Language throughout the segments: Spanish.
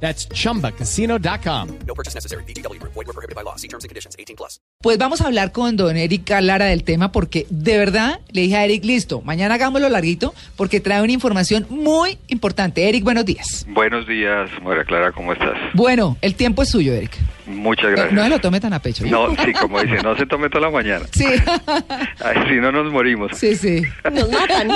That's chumbacasino.com. No purchase necessary. BGW. Void were prohibited by law. See terms and conditions. 18 plus. Pues vamos a hablar con don Eric Lara del tema porque de verdad le dije a Eric, listo, mañana hagámoslo larguito porque trae una información muy importante. Eric, buenos días. Buenos días, María Clara, ¿cómo estás? Bueno, el tiempo es suyo, Eric. Muchas Eh, gracias. No se lo tome tan a pecho. ¿eh? No, sí, como dice, no se tome toda la mañana. Sí, Ay, si no nos morimos. sí, sí. Nos matan.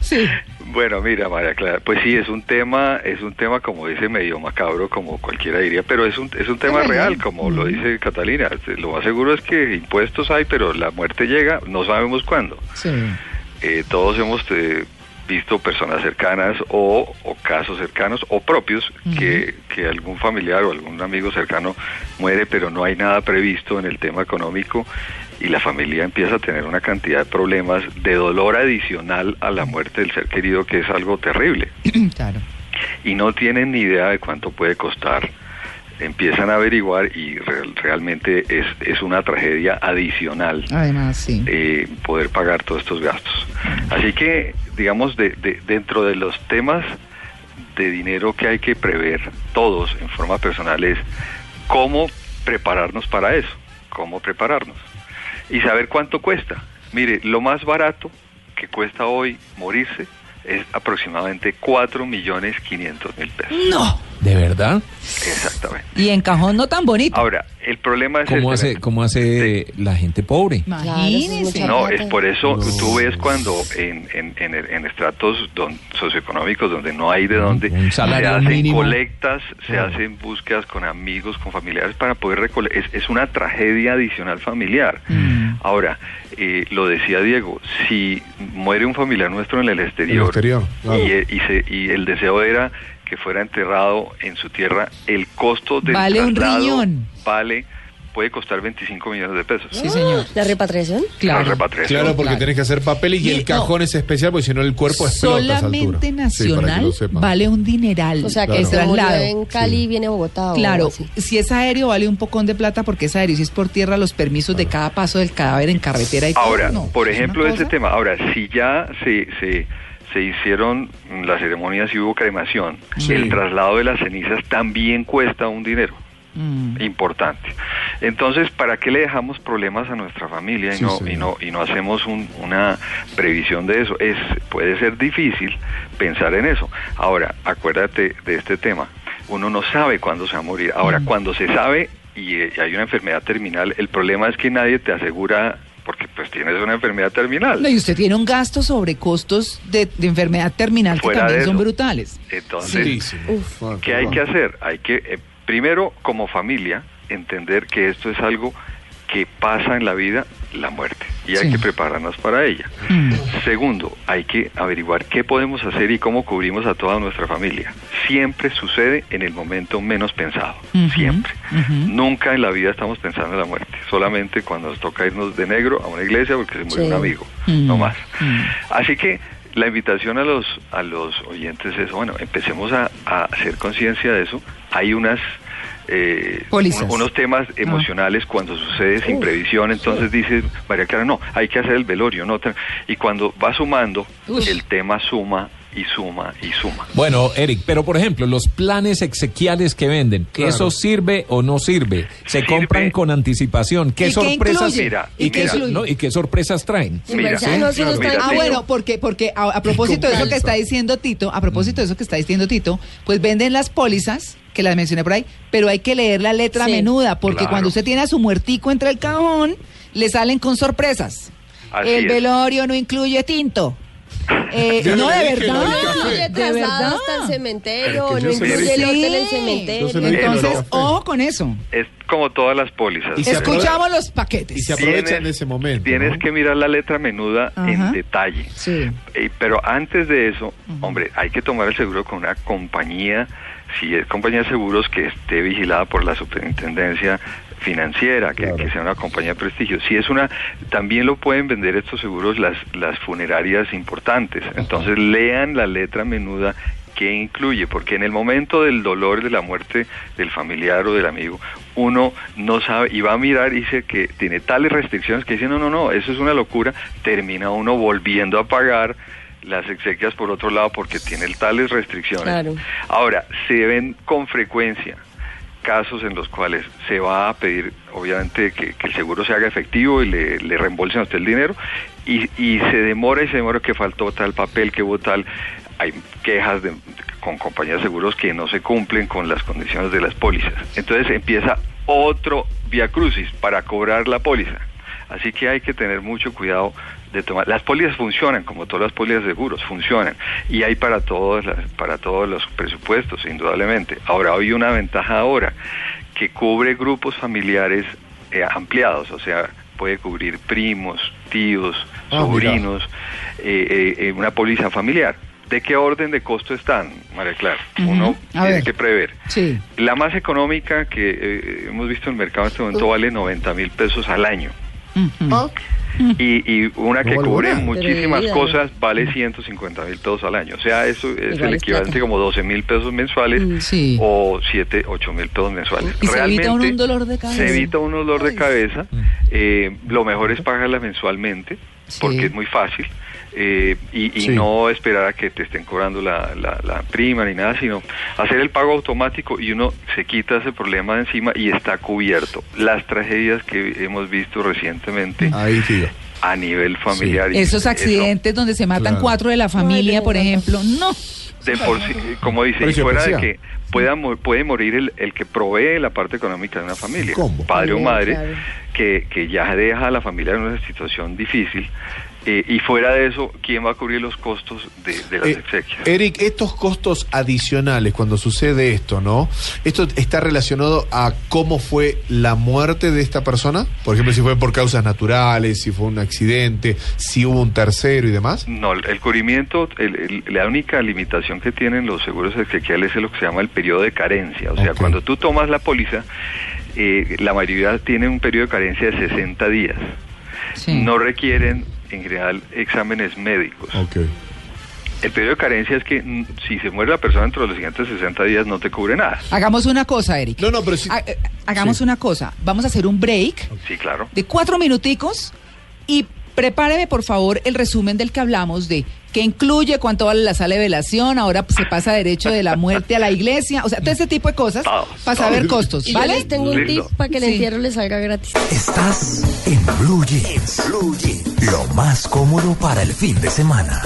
Sí. Bueno, mira, María Clara, pues sí, es un tema, es un tema, como dice, medio macabro, como cualquiera diría, pero es un, es un tema real, como lo dice Catalina. Lo más seguro es que impuestos hay, pero la muerte llega, no sabemos cuándo. Sí. Eh, todos hemos eh, visto personas cercanas o, o casos cercanos o propios que, que algún familiar o algún amigo cercano muere, pero no hay nada previsto en el tema económico y la familia empieza a tener una cantidad de problemas de dolor adicional a la muerte del ser querido, que es algo terrible. Claro. Y no tienen ni idea de cuánto puede costar. Empiezan a averiguar y re- realmente es, es una tragedia adicional Además, sí. eh, poder pagar todos estos gastos. Así que, digamos, de, de- dentro de los temas de dinero que hay que prever todos en forma personal es cómo prepararnos para eso, cómo prepararnos y saber cuánto cuesta. Mire, lo más barato que cuesta hoy morirse es aproximadamente 4 millones 500 mil pesos. No. ¿De verdad? Exactamente. Y en cajón no tan bonito. Ahora, el problema es... ¿Cómo este, hace, cómo hace la gente pobre? Imagínese. Claro, No, es por eso No. tú ves cuando en, en, en, en estratos don- socioeconómicos donde no hay de dónde Un salario se hacen mínimo. colectas, se hacen búsquedas con amigos, con familiares para poder recolectar. Es, es una tragedia adicional familiar. Mm. Ahora, eh, lo decía Diego, si muere un familiar nuestro en el exterior, exterior, claro. y, eh, y, se- y el deseo era que fuera enterrado en su tierra, el costo del Vale un riñón. vale puede costar 25 millones de pesos. Sí, señor. ¿La repatriación? La Claro. repatriación. Claro, porque Claro. tenés que hacer papel y, Y- el cajón es especial porque si no el cuerpo explota a esa altura. Solamente Sí, nacional vale un dineral. O sea, que Claro. el traslado. en Cali viene a Bogotá. o Claro, así. si es aéreo vale un pocón de plata porque es aéreo, si es por tierra los permisos de cada paso del cadáver en carretera y todo, Ahora, no, por ejemplo, este cosa- tema. Ahora, si ya se, se, se hicieron las ceremonias y hubo cremación, el traslado de las cenizas también cuesta un dinero Mm. importante. Entonces, ¿para qué le dejamos problemas a nuestra familia y Sí, no y no y no hacemos un- una previsión de eso? Es puede ser difícil pensar en eso. Ahora, acuérdate de este tema. Uno no sabe cuándo se va a morir. Ahora, cuando se sabe y, eh, hay una enfermedad terminal, el problema es que nadie te asegura porque pues tienes una enfermedad terminal. No, y usted tiene un gasto sobre costos de, de enfermedad terminal que también son brutales. Entonces. Ah, ¿Qué hay que hacer? Hay que, eh, primero, como familia, entender que esto es algo que pasa en la vida, la muerte, y hay Sí. que prepararnos para ella. Mm. Segundo, hay que averiguar qué podemos hacer y cómo cubrimos a toda nuestra familia. Siempre sucede en el momento menos pensado, siempre. Nunca en la vida estamos pensando en la muerte, solamente cuando nos toca irnos de negro a una iglesia porque se murió Sí. un amigo, Mm. no más. Mm. Así que la invitación a los a los oyentes es, bueno, empecemos a, a hacer conciencia de eso. Hay unas eh, un- unos temas emocionales cuando sucede sin previsión, entonces dice María Clara, no, hay que hacer el velorio, no y cuando va sumando, Uy. el tema suma y suma y suma. Bueno, Eric, pero por ejemplo, los planes exequiales que venden, Claro. ¿eso sirve o no sirve? Se Sirve. compran con anticipación. ¿Qué ¿Y qué sorpresas incluye? Mira, y, ¿Y qué qué, no, y qué sorpresas traen? En Mira, no mira, Ah, bueno, porque, porque a, a propósito de eso que está diciendo Tito, a propósito de eso que está diciendo Tito, pues venden las pólizas, que las mencioné por ahí, pero hay que leer la letra Sí. menuda, porque Claro. cuando usted tiene a su muertico entre el cajón, le salen con sorpresas. Así el es. velorio no incluye tinto. Eh, no, de verdad. no, incluye de traslado verdad. hasta el cementerio, no incluye el hotel en el cementerio. Entonces, ojo con eso. Es como todas las pólizas. Y se Escuchamos los Y paquetes. se aprovechan Tienes- de ese momento. Tienes ¿no? que mirar la letra menuda Ajá. en detalle. Sí. Eh, pero antes de eso, hombre, hay que tomar el seguro con una compañía, si es compañía de seguros que esté vigilada por la Superintendencia financiera, que, Claro. que sea una compañía de prestigio. Si es una, también lo pueden vender estos seguros las, las funerarias importantes. Entonces lean la letra menuda que incluye, porque en el momento del dolor de la muerte del familiar o del amigo, uno no sabe y va a mirar y dice que tiene tales restricciones que dice, no, no, no, eso es una locura, termina uno volviendo a pagar las exequias por otro lado porque tiene tales restricciones. Claro. Ahora, se ven con frecuencia casos en los cuales se va a pedir, obviamente, que, que el seguro se haga efectivo y le, le reembolsen a usted el dinero, y, y se demora y se demora que faltó tal papel, que hubo tal. Hay quejas de- con compañías de seguros que no se cumplen con las condiciones de las pólizas. Entonces empieza otro via crucis para cobrar la póliza. Así que hay que tener mucho cuidado de tomar. Las pólizas funcionan, como todas las pólizas de seguros, funcionan. Y hay para todos, las, para todos los presupuestos, indudablemente. Ahora, hay una ventaja ahora, que cubre grupos familiares eh, ampliados, o sea, puede cubrir primos, tíos, Ah, sobrinos, eh, eh, eh, una póliza familiar. ¿De qué orden de costo están, María Clara? Uno A tiene ver. que prever. Sí. La más económica que eh, hemos visto en el mercado en este momento vale 90 mil pesos al año. Ah, Y, y una que cubre muchísimas cosas vale 150 mil pesos al año. O sea, eso es Igual el equivalente como 12 mil pesos mensuales Mm. Sí. o 7, 8 mil pesos mensuales. Y se evita un dolor de cabeza. Se evita un dolor de Ay. cabeza. Eh, lo mejor es pagarla mensualmente Sí. porque es muy fácil. Eh, y y Sí. no esperar a que te estén cobrando la, la, la prima ni nada, sino hacer el pago automático y uno se quita ese problema de encima y está cubierto. Las tragedias que hemos visto recientemente ahí a nivel familiar. Esos eso, accidentes donde se matan Claro. cuatro de la familia, por ejemplo, no. de por sí, como dice, y fuera de que pueda puede morir el, el que provee la parte económica de una familia, ¿Cómo? padre o madre, claro. que, que ya deja a la familia en una situación difícil. Eh, y fuera de eso, ¿quién va a cubrir los costos de, de las Eh, exequias? Eric, estos costos adicionales cuando sucede esto, ¿no? ¿Esto está relacionado a cómo fue la muerte de esta persona? Por ejemplo, si fue por causas naturales, si fue un accidente, si hubo un tercero y demás. No, el cubrimiento, el- el- la única limitación que tienen los seguros exequiales es lo que se llama el periodo de carencia. O sea, cuando tú tomas la póliza, eh, la mayoría tiene un periodo de carencia de 60 días. Sí. No requieren, en general, exámenes médicos. Ok. El periodo de carencia es que mm, si se muere la persona dentro de los siguientes 60 días no te cubre nada. Hagamos una cosa, Eric. No, no, pero sí. Ha- eh, Hagamos Sí. una cosa. Vamos a hacer un break Sí, claro. de cuatro minuticos y prepáreme, por favor, el resumen del que hablamos de qué incluye, cuánto vale la sala de velación, ahora se pasa derecho de la muerte a la iglesia, o sea, todo ese tipo de cosas para saber costos, Y yo ¿vale? les tengo un Listo. tip para que el Sí. entierro les salga gratis. Estás en Blue Jeans. Blue Jeans. Lo más cómodo para el fin de semana.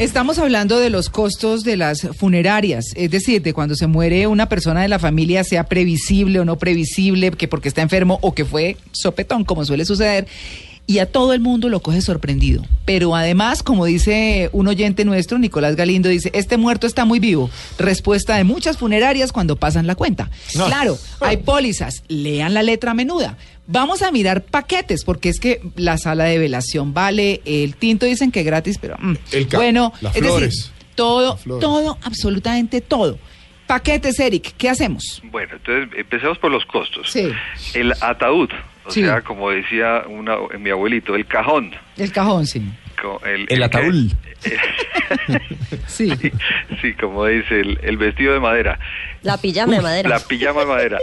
Estamos hablando de los costos de las funerarias, es decir, de cuando se muere una persona de la familia, sea previsible o no previsible, que porque está enfermo o que fue sopetón, como suele suceder, y a todo el mundo lo coge sorprendido. Pero además, como dice un oyente nuestro, Nicolás Galindo, dice, este muerto está muy vivo. Respuesta de muchas funerarias cuando pasan la cuenta. No. Claro, hay pólizas, lean la letra menuda. Vamos a mirar paquetes, porque es que la sala de velación vale, el tinto dicen que gratis, pero mm, El bueno, las es flores. decir, todo, todo, absolutamente todo. Paquetes, Eric, ¿qué hacemos? Bueno, entonces empecemos por los costos. Sí. El ataúd, o Sí. sea, como decía una, mi abuelito, el cajón. El cajón, sí. El, El ataúd. Sí. sí, como dice, el, el vestido de madera. La pijama de madera. La pijama de madera.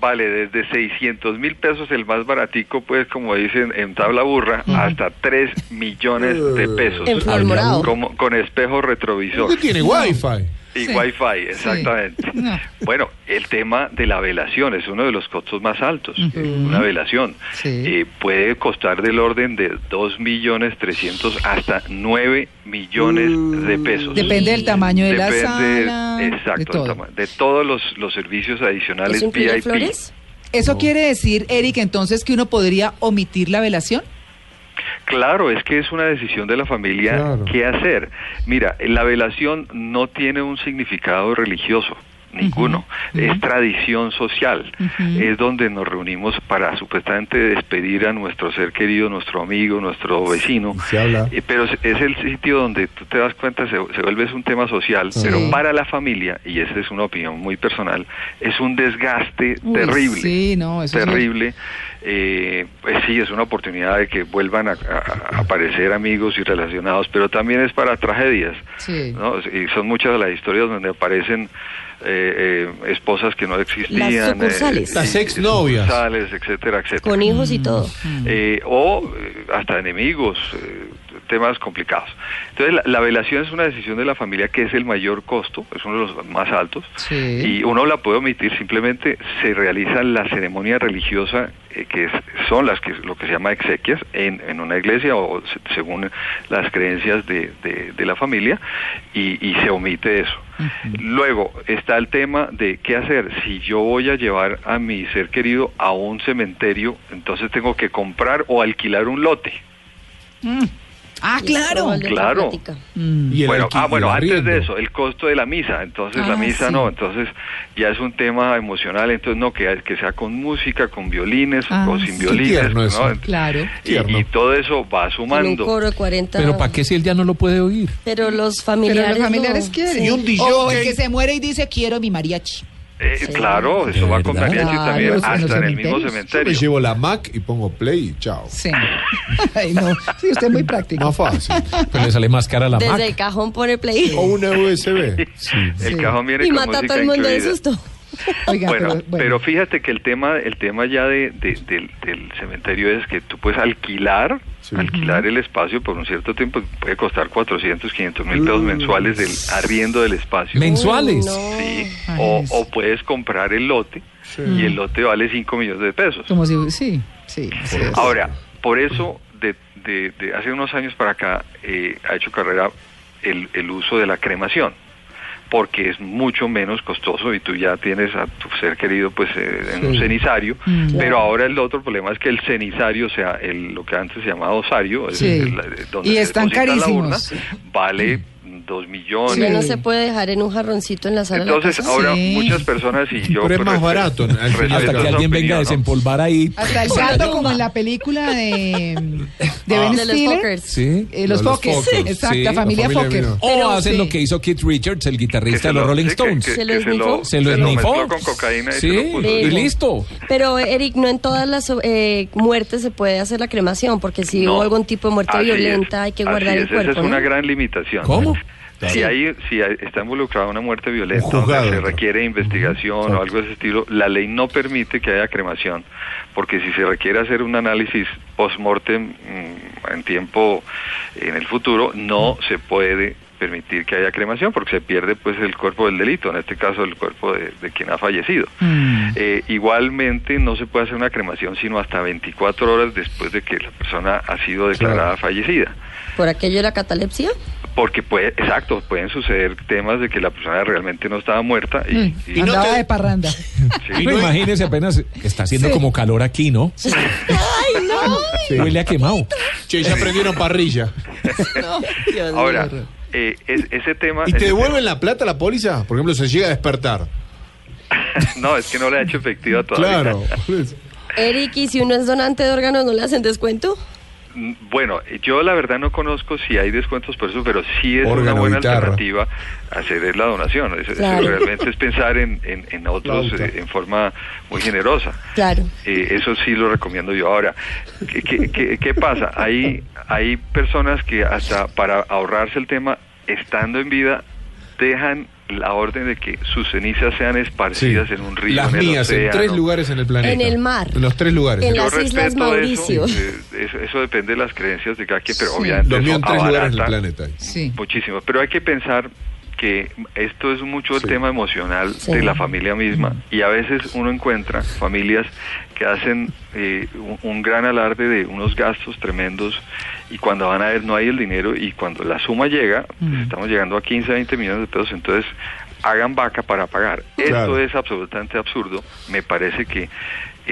Vale desde 600 mil pesos el más baratico, pues como dicen en tabla burra, hasta 3 millones de pesos. En flor morado. Como, con espejo retrovisor. ¿Qué tiene Wi-Fi? Y Sí. Wi-Fi, exactamente. No. Bueno, el tema de la velación es uno de los costos más altos. Eh, Una velación Sí. eh, puede costar del orden de 2 millones 300 hasta 9 millones de pesos. Depende del tamaño de la Depende, sala. exacto, de el todo. de todos los, los servicios adicionales ¿Eso VIP. flores? ¿Eso quiere decir, Eric, entonces que uno podría omitir la velación? Claro, es que es una decisión de la familia Claro. qué hacer. Mira, la velación no tiene un significado religioso. Ninguno. Es tradición social. Es donde nos reunimos para supuestamente despedir a nuestro ser querido, nuestro amigo, nuestro vecino. Y se habla. Eh, pero es el sitio donde tú te das cuenta, se, se vuelve un tema social, Sí. pero para la familia, y esa es una opinión muy personal, es un desgaste Uy, terrible sí, no, eso es terrible. Eh, pues sí, es una oportunidad de que vuelvan a, a- a aparecer amigos y relacionados, pero también es para tragedias. Sí. ¿no? Y son muchas de las historias donde aparecen eh, eh, esposas que no existían. Las sucursales. eh, Las exnovias. etcétera, etcétera. Con hijos y todo. Eh, o eh, hasta enemigos, eh, temas complicados. Entonces, la, la velación es una decisión de la familia que es el mayor costo, es uno de los más altos, Sí. y uno la puede omitir, simplemente se realiza la ceremonia religiosa, eh, que es- son las que lo que se llama exequias, en, en una iglesia o se- según las creencias de, de- de la familia, y, y se omite eso. Luego está el tema de qué hacer. Si yo voy a llevar a mi ser querido a un cementerio, entonces tengo que comprar o alquilar un lote. Ah, claro. Claro. plática. Y el bueno, ah, bueno, antes de eso, el costo de la misa. Entonces la Ah, misa sí. no, entonces ya es un tema emocional. Entonces no, que, que sea con música, con violines Ah, o sin sí. violines. ¿no? Claro. Y, y todo eso va sumando. coro de 40. Pero ¿para qué si él ya no lo puede oír? Pero los Pero familiares. los familiares no. quieren. Sí. Y un DJ. O el que se muere y dice, quiero mi mariachi. Eh, Sí. Claro, eso va con mariachi Claro, también, en los hasta en el mismo cementerios. Yo me cementerio. llevo la Mac y pongo play y chao. Sí. Ay, no. Sí, usted es muy práctico. Más fácil. Pero le sale más cara a la Desde Mac. el cajón pone play. O una USB. Sí. El Sí. cajón viene Y con mata a todo el mundo de incluida. susto. Oiga, bueno, pero, fíjate que el tema, el tema ya de, de- del, del cementerio es que tú puedes alquilar, Sí. alquilar el espacio por un cierto tiempo, puede costar 400, 500 mil pesos Mm. mensuales del arriendo del espacio. Mensuales. Sí, Ay, o, es- o puedes comprar el lote y el lote vale 5 millones de pesos. Como si, sí, sí. Ahora, por eso, de, de- de hace unos años para acá, eh, ha hecho carrera el, el uso de la cremación, porque es mucho menos costoso y tú ya tienes a tu ser querido pues eh, en un cenizario, Mm. pero ahora el otro problema es que el cenizario, o sea, el, lo que antes se llamaba osario, es Sí. el- donde Y se están deposita la urna, carísimos. vale dos millones. No se puede dejar en un jarroncito en la sala de la Entonces, casa. ahora Sí. muchas personas y yo... Pero es más barato. Hasta que alguien venga a desempolvar ahí. Hasta el gato, como en la película de, de Ben de los Stiller. Sí. Eh, los Los Fockers. Exacto, Sí, la la familia Fokker. O Pero hacen sí. lo que hizo Keith Richards, el guitarrista de los lo- Rolling sí, que- Stones. que- Se lo que se lo, esnifó. Se lo esnifó. con cocaína y Sí, y listo. Pero, Eric, no en todas las eh, muertes se puede hacer la cremación, porque si No. hubo algún tipo de muerte violenta, hay que guardar el cuerpo. Esa es una gran limitación. ¿Cómo? Si, hay, si hay- está involucrada una muerte violenta, Un juzgado, donde se requiere investigación o algo de ese estilo, la ley no permite que haya cremación, porque si se requiere hacer un análisis post-mortem mm, en tiempo, en el futuro, no se puede permitir que haya cremación porque se pierde pues el cuerpo del delito, en este caso el cuerpo de, de quien ha fallecido. Mm. Eh, igualmente no se puede hacer una cremación sino hasta 24 horas después de que la persona ha sido declarada fallecida. ¿Por aquello de la catalepsia? Porque puede, exacto, pueden suceder temas de que la persona realmente no estaba muerta y, Mm, y- Andaba de parranda. sí. Pero imagínese apenas, está haciendo Sí. como calor aquí, ¿no? ¡Ay, no! Sí. Huele a quemado. Che, ya prendieron parrilla. Dios Ahora, eh, es- ese tema... ¿Y te devuelven la plata la póliza? Por ejemplo, se llega a despertar. no, es que no le ha hecho efectiva todavía. Claro. Eric, ¿y si uno es donante de órganos, no le hacen descuento? Mm, Bueno, yo la verdad no conozco si hay descuentos por eso, pero sí es una buena guitarra. alternativa hacer la donación. Eso, eso Claro. realmente es pensar en, en, en otros eh, en forma muy generosa. Claro. Eh, eso sí lo recomiendo yo. Ahora, ¿qué, qué, qué- qué pasa? Hay, hay personas que hasta para ahorrarse el tema, estando en vida, dejan la orden de que sus cenizas sean esparcidas en un río. Las en el mías, en océano. tres lugares en el planeta. En el mar. En los tres lugares. En Yo las Islas Mauricio. Eso, eh, eso, eso depende de las creencias de cada quien, pero Sí. obviamente Los míos en tres lugares en el planeta. Sí. muchísimo. Pero hay que pensar que esto es mucho el Sí. tema emocional Sí. de la familia misma y a veces uno encuentra familias que hacen eh, un, un gran alarde de unos gastos tremendos y cuando van a ver no hay el dinero y cuando la suma llega, pues Mm. estamos llegando a 15, 20 millones de pesos, entonces hagan vaca para pagar. Claro. Esto es absolutamente absurdo. Me parece que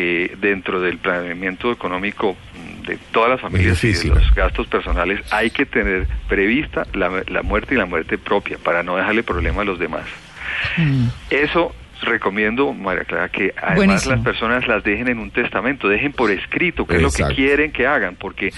eh, dentro del planeamiento económico mm, de todas las familias y de los gastos personales hay que tener prevista la, la muerte y la muerte propia para no dejarle problema a los demás. Eso recomiendo, María Clara, que además Buenísimo. las personas las dejen en un testamento, dejen por escrito qué es lo que quieren que hagan, porque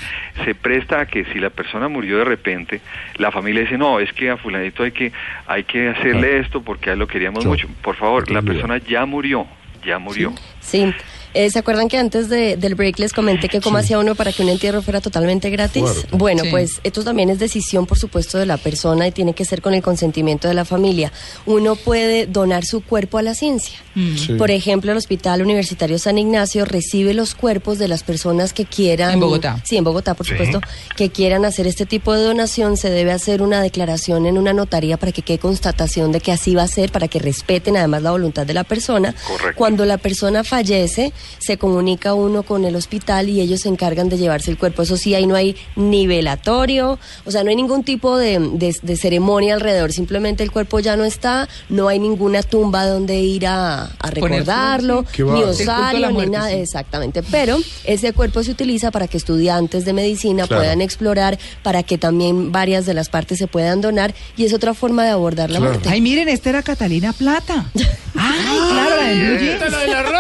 se presta a que si la persona murió de repente, la familia dice, no, es que a fulanito hay que, hay que hacerle esto porque a él lo queríamos mucho. Por favor, la persona ya murió, ya murió. Sí. Eh, ¿Se acuerdan que antes de- del break les comenté que cómo hacía uno para que un entierro fuera totalmente gratis? Fuerte. Bueno, Sí. pues esto también es decisión, por supuesto, de la persona y tiene que ser con el consentimiento de la familia. Uno puede donar su cuerpo a la ciencia. Sí. Por ejemplo, el Hospital Universitario San Ignacio recibe los cuerpos de las personas que quieran. En Bogotá. Sí, en Bogotá, por Sí. supuesto, que quieran hacer este tipo de donación. Se debe hacer una declaración en una notaría para que quede constatación de que así va a ser, para que respeten además la voluntad de la persona. Correcto. Cuando la persona fallece, se comunica uno con el hospital y ellos se encargan de llevarse el cuerpo. Eso sí, ahí no hay ni velatorio, o sea, no hay ningún tipo de, de- de ceremonia alrededor. Simplemente el cuerpo ya no está, no hay ninguna tumba donde ir a, recordarlo, ni osario, ni nada. sí. Exactamente. Pero ese cuerpo se utiliza para que estudiantes de medicina Claro. puedan explorar, para que también varias de las partes se puedan donar y es otra forma de abordar la Claro. muerte. Ay, miren, esta era Catalina Plata. Ay, claro, la de Blue Jeans.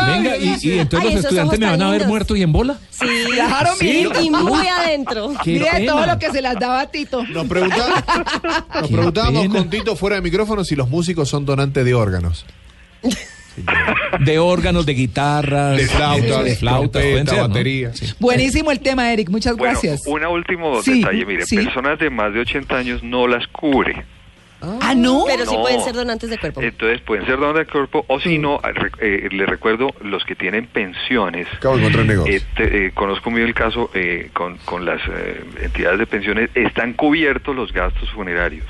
Venga, y, y entonces Ay, los esos estudiantes me van a ver lindos. muerto y en bola. Sí, Claro, sí, y muy adentro. Qué Mire pena. todo lo que se las daba a Tito. Nos, pregunta- nos Qué preguntábamos pena. con Tito fuera de micrófono si los músicos son donantes de órganos. De órganos, de guitarras, De flautas, de flautas, pueden trompeta, ser, ¿no? batería. Sí. Buenísimo el tema, Eric. Muchas Bueno, gracias. un último Sí, detalle, mire, sí. personas de más de 80 años no las cubre. Ah, no. Pero sí No. pueden ser donantes de cuerpo. Entonces pueden ser donantes de cuerpo o si no, re- eh, les recuerdo los que tienen pensiones. Eh, te- eh, conozco muy bien el caso eh, con, con las eh, entidades de pensiones, están cubiertos los gastos funerarios.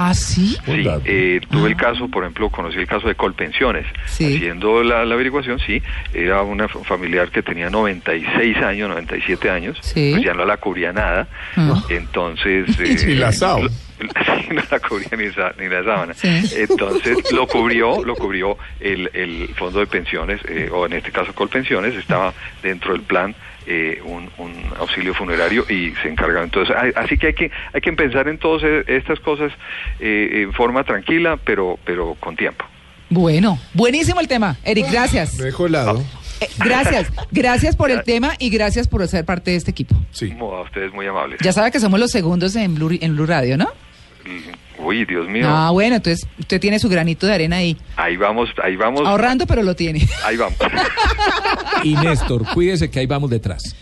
Ah, sí. Sí, eh, tuve el caso, por ejemplo, conocí el caso de Colpensiones. Sí. Haciendo la, la averiguación, sí, era una familiar que tenía 96 años, 97 años, Sí. pues ya no la cubría nada. Ah. Entonces... eh, Ni la sábana. no la cubría ni, sa- ni la sábana. Sí. Entonces lo cubrió, lo cubrió el, el fondo de pensiones, eh, o en este caso Colpensiones, estaba dentro del plan eh, un, un auxilio funerario y se encargaba entonces. a- Así que hay que hay que pensar en todas eh, estas cosas eh, en forma tranquila, pero pero con tiempo. Bueno, buenísimo el tema. Eric, gracias. Me dejó helado. Eh, gracias. Gracias por el tema y gracias por ser parte de este equipo. Sí. Como a ustedes muy amables. Ya sabe que somos los segundos en Blue, en Blue Radio, ¿no? Uy, Dios mío. Ah, bueno, entonces usted tiene su granito de arena ahí. Ahí vamos, ahí vamos. Ahorrando, pero lo tiene. Ahí vamos. Y Néstor, cuídese que ahí vamos detrás.